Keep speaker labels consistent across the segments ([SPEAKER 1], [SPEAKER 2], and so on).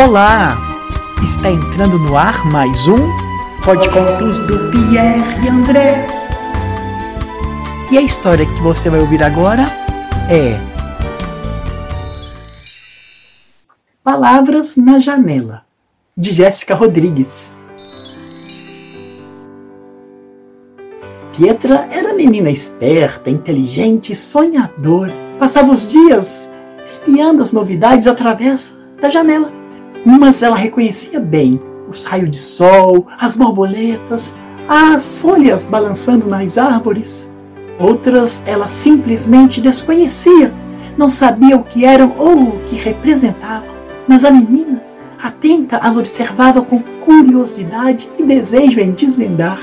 [SPEAKER 1] Olá! Está entrando no ar mais um
[SPEAKER 2] Pode Contos do Pierre e André.
[SPEAKER 1] E a história que você vai ouvir agora é Palavras na Janela, de Jéssica Rodrigues. Pietra era menina esperta, inteligente sonhadora. Passava os dias espiando as novidades através da janela. Umas ela reconhecia bem: os raios de sol, as borboletas, as folhas balançando nas árvores. Outras ela simplesmente desconhecia, não sabia o que eram ou o que representavam. Mas a menina, atenta, as observava com curiosidade e desejo em desvendar.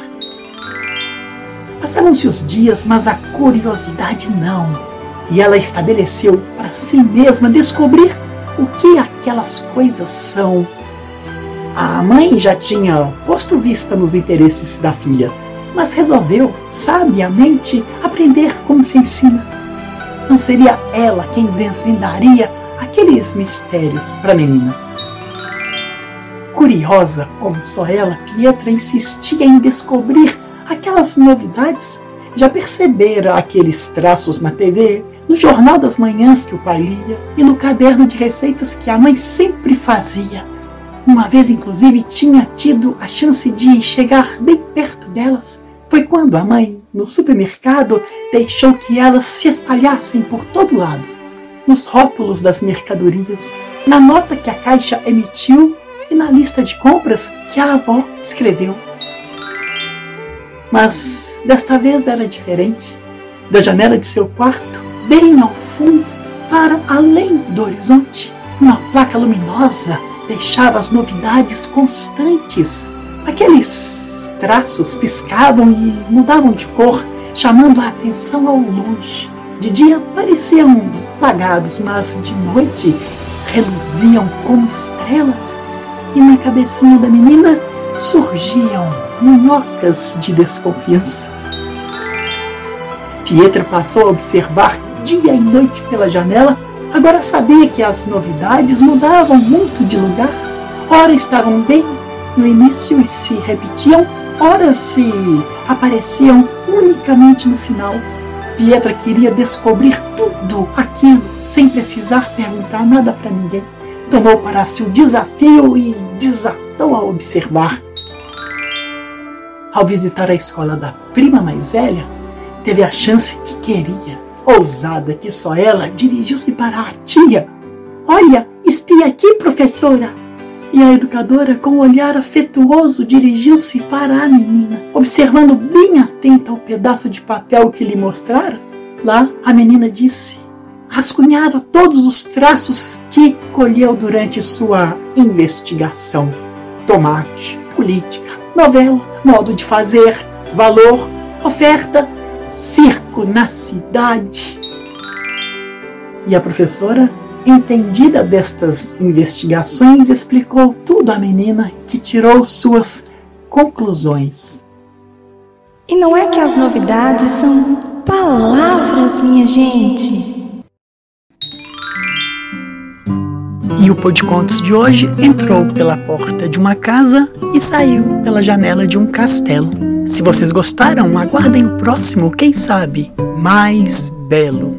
[SPEAKER 1] Passaram-se os dias, mas a curiosidade não. E ela estabeleceu para si mesma descobrir o que aquelas coisas são. A mãe já tinha posto vista nos interesses da filha, mas resolveu, sabiamente, aprender como se ensina. Não seria ela quem desvendaria aqueles mistérios para a menina. Curiosa como só ela, Pietra insistia em descobrir aquelas novidades. Já percebera aqueles traços na TV, no jornal das manhãs que o pai lia e no caderno de receitas que a mãe sempre fazia. Uma vez, inclusive, tinha tido a chance de chegar bem perto delas. Foi quando a mãe, no supermercado, deixou que elas se espalhassem por todo lado. Nos rótulos das mercadorias, na nota que a caixa emitiu e na lista de compras que a avó escreveu. Mas desta vez era diferente. Da janela de seu quarto, bem ao fundo, para além do horizonte. Uma placa luminosa deixava as novidades constantes. Aqueles traços piscavam e mudavam de cor, chamando a atenção ao longe. De dia pareciam apagados, mas de noite reluziam como estrelas. E na cabecinha da menina surgiam minhocas de desconfiança. Pietra passou a observar dia e noite pela janela, agora sabia que as novidades mudavam muito de lugar. Ora estavam bem no início e se repetiam, ora se apareciam unicamente no final. Pietra queria descobrir tudo aquilo sem precisar perguntar nada para ninguém. Tomou para si o desafio e desatou a observar. Ao visitar a escola da prima mais velha, teve a chance que queria Ousada que só ela dirigiu-se para a tia. Olha, espia aqui, professora! E a educadora, com um olhar afetuoso, dirigiu-se para a menina, observando bem atenta ao pedaço de papel que lhe mostrara. Lá, a menina disse: rascunhava todos os traços que colheu durante sua investigação: tomate, política, novela, modo de fazer, valor, oferta, circo na cidade. E a professora, entendida destas investigações, explicou tudo à menina, que tirou suas conclusões.
[SPEAKER 3] E não é que as novidades são palavras, minha gente?
[SPEAKER 1] E o Pô de Contos de hoje entrou pela porta de uma casa e saiu pela janela de um castelo. Se vocês gostaram, aguardem o próximo, quem sabe, mais belo.